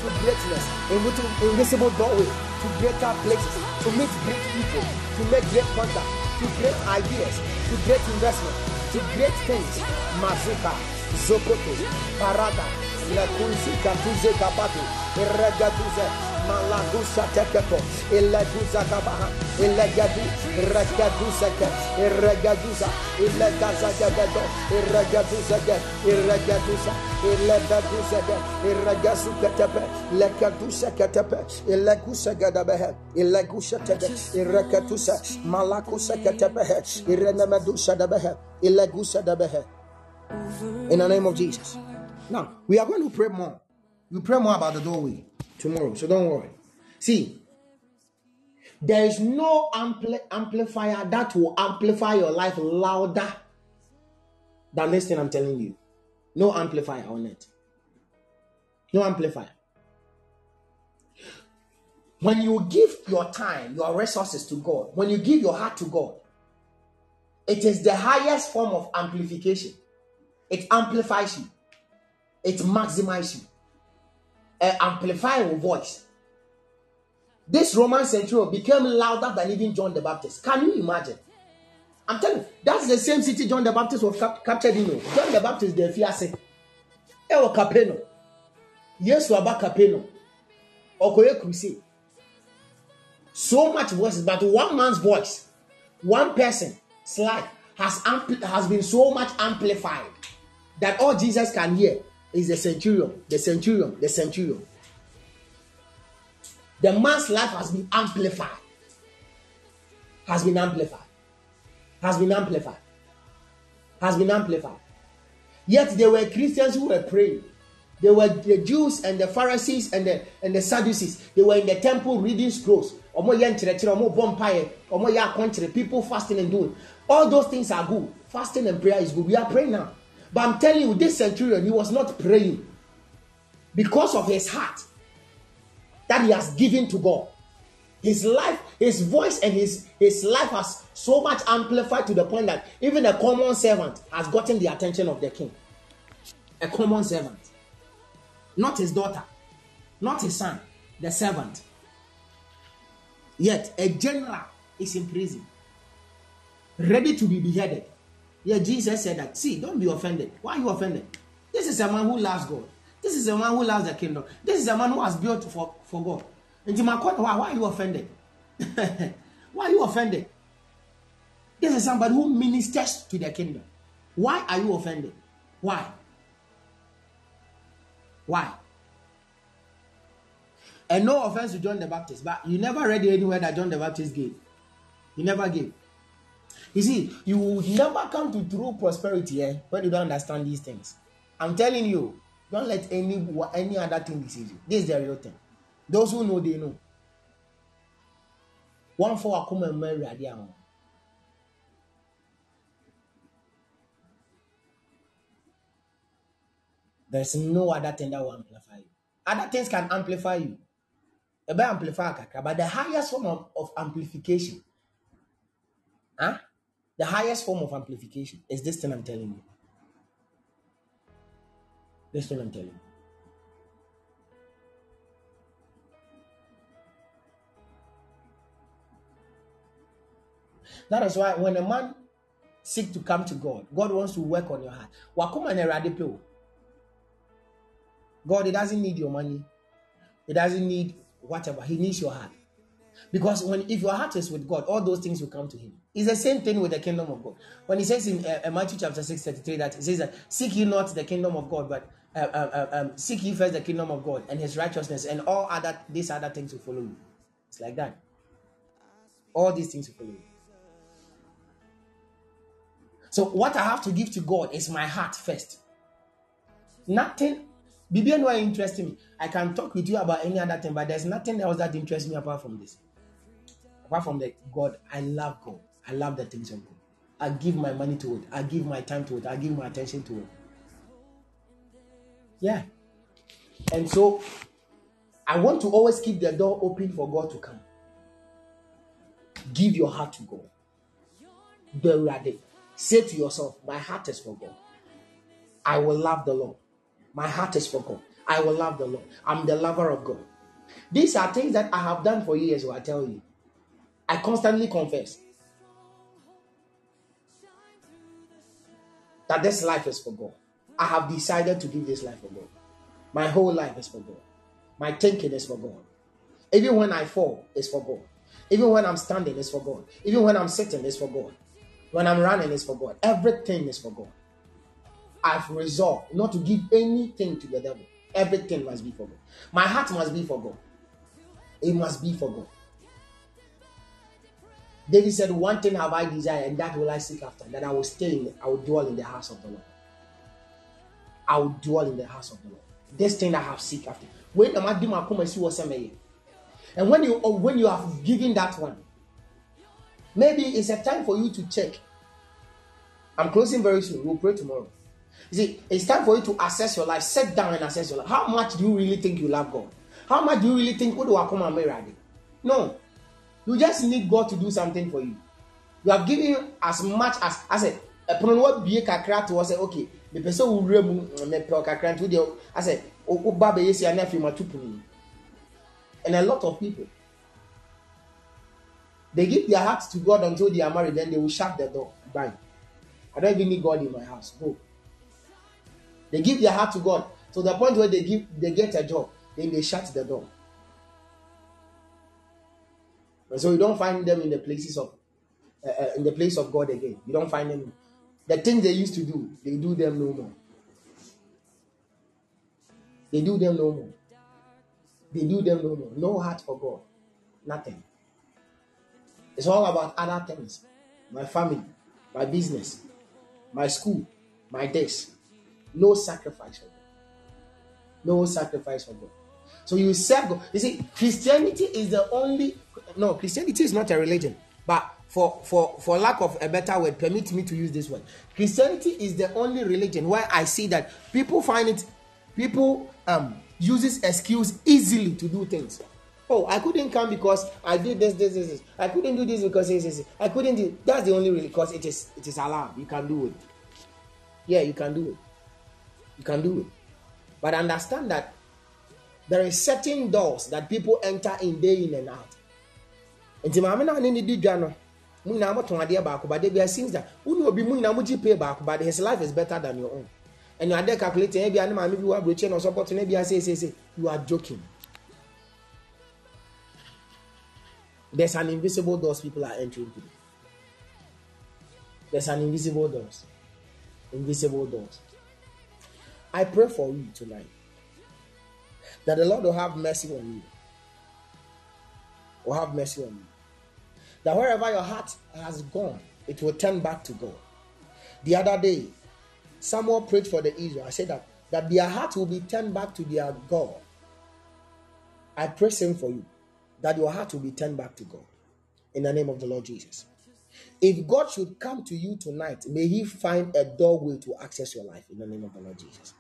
to greatness, to invisible doorway to greater places, to meet great people, to make great contact, to great ideas, to great investment, to great things. Mazuka, Zokoto, Parada, Lakunzi, Katuze, Kabatu, Irregatuze, malagusa tekepo ileguza gabaha ilegadu regaduza ke iregaduza ilegaza gebedo iregaduza ge iregaduza ilegaduza ge iregazu ketepe ketepe ilegusa ilegusa tebe malakusa irenemedusa debehe ilegusa debehe. In the name of Jesus. Now we are going to pray more. We pray more about the doorway tomorrow. So don't worry. See, there is no ampli- amplifier that will amplify your life louder than this thing I'm telling you. No amplifier on it. No amplifier. When you give your time, your resources to God, when you give your heart to God, It is the highest form of amplification. It amplifies you. It maximizes you. An amplifying voice. This Roman centurion became louder than even John the Baptist. Can you imagine? I'm telling you, that's the same city John the Baptist was cap- captured in. Oh. John the Baptist, the fiancé. Ewo Capeno. Yesu aba Capeno. Okoye crusade. So much voices, but one man's voice, one person's life has ampli- has been so much amplified that all Jesus can hear is the centurion, the centurion, the centurion. The man's life has been amplified. Has been amplified. Has been amplified. Has been amplified. Yet there were Christians who were praying. There were the Jews and the Pharisees and the and the Sadducees. They were in the temple reading scrolls. People fasting and doing. All those things are good. Fasting and prayer is good. We are praying now. But I'm telling you, this centurion, he was not praying because of his heart that he has given to God. His life, his voice, and his, his life has so much amplified to the point that even a common servant has gotten the attention of the king. A common servant. Not his daughter, not his son, the servant. Yet a general is in prison, ready to be beheaded. Yet Jesus said that, see, don't be offended. Why are you offended? This is a man who loves God. This is a man who loves the kingdom. This is a man who has built for, for God. And why, why are you offended? why are you offended? This is somebody who ministers to the kingdom. Why are you offended? Why? Why? And no offense to John the Baptist, but you never read anywhere that John the Baptist gave. He never gave. You see, you will never come to true prosperity eh, when you don't understand these things. I'm telling you, don't let any any other thing deceive you. This is the real thing. Those who know, they know. One for come and marry There's no other thing that will amplify you. Other things can amplify you. Kakra, but the highest form of, of amplification, huh? The highest form of amplification is this thing I'm telling you. This thing I'm telling you. That is why when a man seek to come to God, God wants to work on your heart. God, he doesn't need your money. He doesn't need whatever. He needs your heart. Because when if your heart is with God, all those things will come to him. It's the same thing with the kingdom of God. When he says in uh, Matthew chapter 6, 33, that he says that seek ye not the kingdom of God, but uh, uh, um, seek ye first the kingdom of God and his righteousness, and all other these other things will follow you. It's like that. All these things will follow you. So what I have to give to God is my heart first. Nothing BBN why interesting me. I can talk with you about any other thing, but there's nothing else that interests me apart from this. Apart from the God, I love God. I love the things of God. I give my money to it. I give my time to it. I give my attention to it. Yeah. And so I want to always keep the door open for God to come. Give your heart to God. Be ready. Say to yourself, My heart is for God. I will love the Lord. My heart is for God. I will love the Lord. I'm the lover of God. These are things that I have done for years, I tell you. I constantly confess that this life is for God. I have decided to give this life for God. My whole life is for God. My thinking is for God. Even when I fall, it's for God. Even when I'm standing, it's for God. Even when I'm sitting, it's for God. When I'm running, it's for God. Everything is for God. I've resolved not to give anything to the devil. Everything must be for God. My heart must be for God. It must be for God. David said, One thing have I desired, and that will I seek after, that I will stay in, I will dwell in the house of the Lord. I will dwell in the house of the Lord. This thing I have seek after. When am I doing my come and see what's And when you when you have given that one, maybe it's a time for you to check. I'm closing very soon. We'll pray tomorrow. You see, it's time for you to assess your life. Sit down and assess your life. How much do you really think you love God? How much do you really think what do I come and marry? No. You just need God to do something for you. you have given as much as I said ɛpono no wabie kakra to hɔ sɛ okay mepɛ sɛ wowura mu mepɛ kakra nto deɛ asɛ woba bɛyɛ si ane afei mato pono and a lot of people they give their hearts to God until they are married then they will shut the door. Bang. I don't even need God in my house. Go. They give their heart to God to the point where they give they get a job then they shut the door and so you don't find them in the places of uh, uh, in the place of God again you don't find them the things they used to do, they do them no more. They do them no more. They do them no more. No heart for God. Nothing. It's all about other things. My family, my business, my school, my desk. No sacrifice for God. No sacrifice for God. So you serve God. You see, Christianity is the only no, Christianity is not a religion, but for for for lack of a better word permit me to use this word. Christianity is the only religion where i see that people find it people um uses excuse easily to do things. Oh i couldn't come because i did this this this, this. i couldn't do this because this, this, i couldn't do that's the only really because it is it is allowed you can do it. Yeah you can do it. You can do it. But understand that there is certain doors that people enter in day in and out nti maame naa ne ne di dwa no mu nyinaa motɔn adeɛ baako ba. De bi seems that wone obi mu nyinaa mogye pay baako ba. De his life is better than your own. Ɛnu ade calculate ɛyɛ bia ne maame bi wɔ aburokye na ɔsɔpɔtɔ ne bia seesese you are joking. There's an invisible doors people are entering through. There's an invisible doors. Invisible doors. I pray for you tonight that the Lord will have mercy on you. Will have mercy on you that wherever your heart has gone, it will turn back to God. The other day, someone prayed for the Israel. I said that that their heart will be turned back to their God. I pray same for you, that your heart will be turned back to God. In the name of the Lord Jesus. If God should come to you tonight, may He find a doorway to access your life in the name of the Lord Jesus.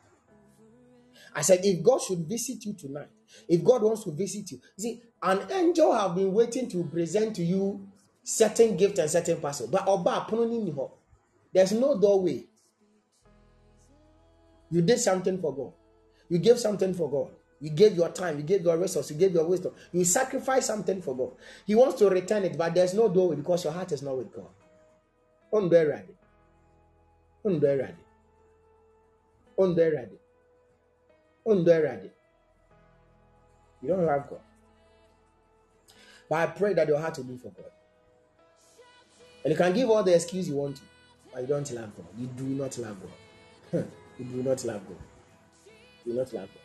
I said, if God should visit you tonight, if God wants to visit you, see, an angel have been waiting to present to you certain gift and certain person but oba there's no doorway. You did something for God. You gave something for God. You gave your time, you gave your resources, you gave your wisdom. You sacrificed something for God. He wants to return it, but there's no doorway because your heart is not with God. Unbearable. Unbearable. Unbearable. Unbearable. You don't have God. But I pray that your heart will be for God. And you can give all the excuse you want to, but you don't love God. You do not love God. you do not love God. You do not love God.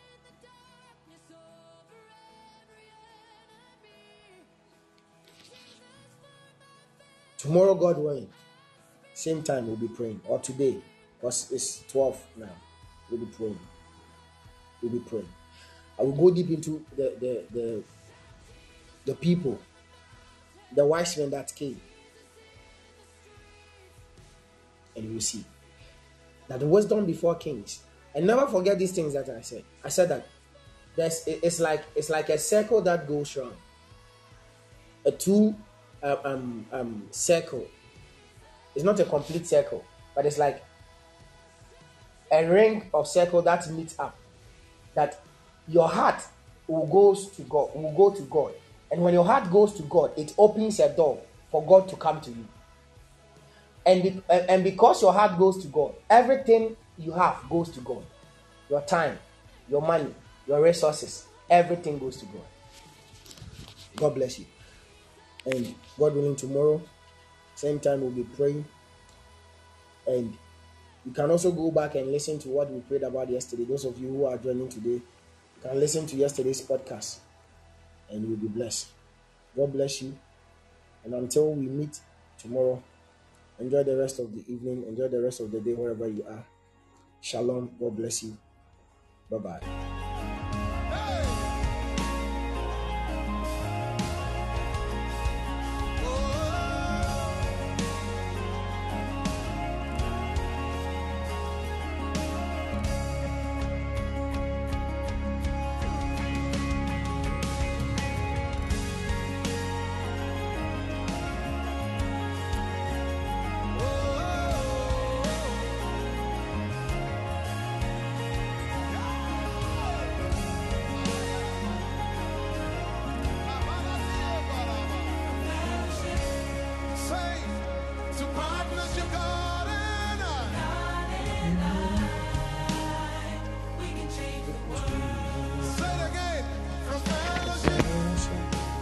Tomorrow, God willing, same time we'll be praying, or today, because it's 12 now. We'll be praying. We'll be praying. I will go deep into the the the, the people, the wise men that came. And you will see that the wisdom before kings. And never forget these things that I said. I said that there's it's like it's like a circle that goes round. A two uh, um um circle. It's not a complete circle, but it's like a ring of circle that meets up. That your heart will goes to God, will go to God. And when your heart goes to God, it opens a door for God to come to you. And, be, and because your heart goes to God, everything you have goes to God. Your time, your money, your resources, everything goes to God. God bless you. And God willing, tomorrow, same time, we'll be praying. And you can also go back and listen to what we prayed about yesterday. Those of you who are joining today, you can listen to yesterday's podcast and you'll be blessed. God bless you. And until we meet tomorrow, enjoy the rest of the evening, enjoy the rest of the day wherever you are. Shalom. God bless you. Bye bye.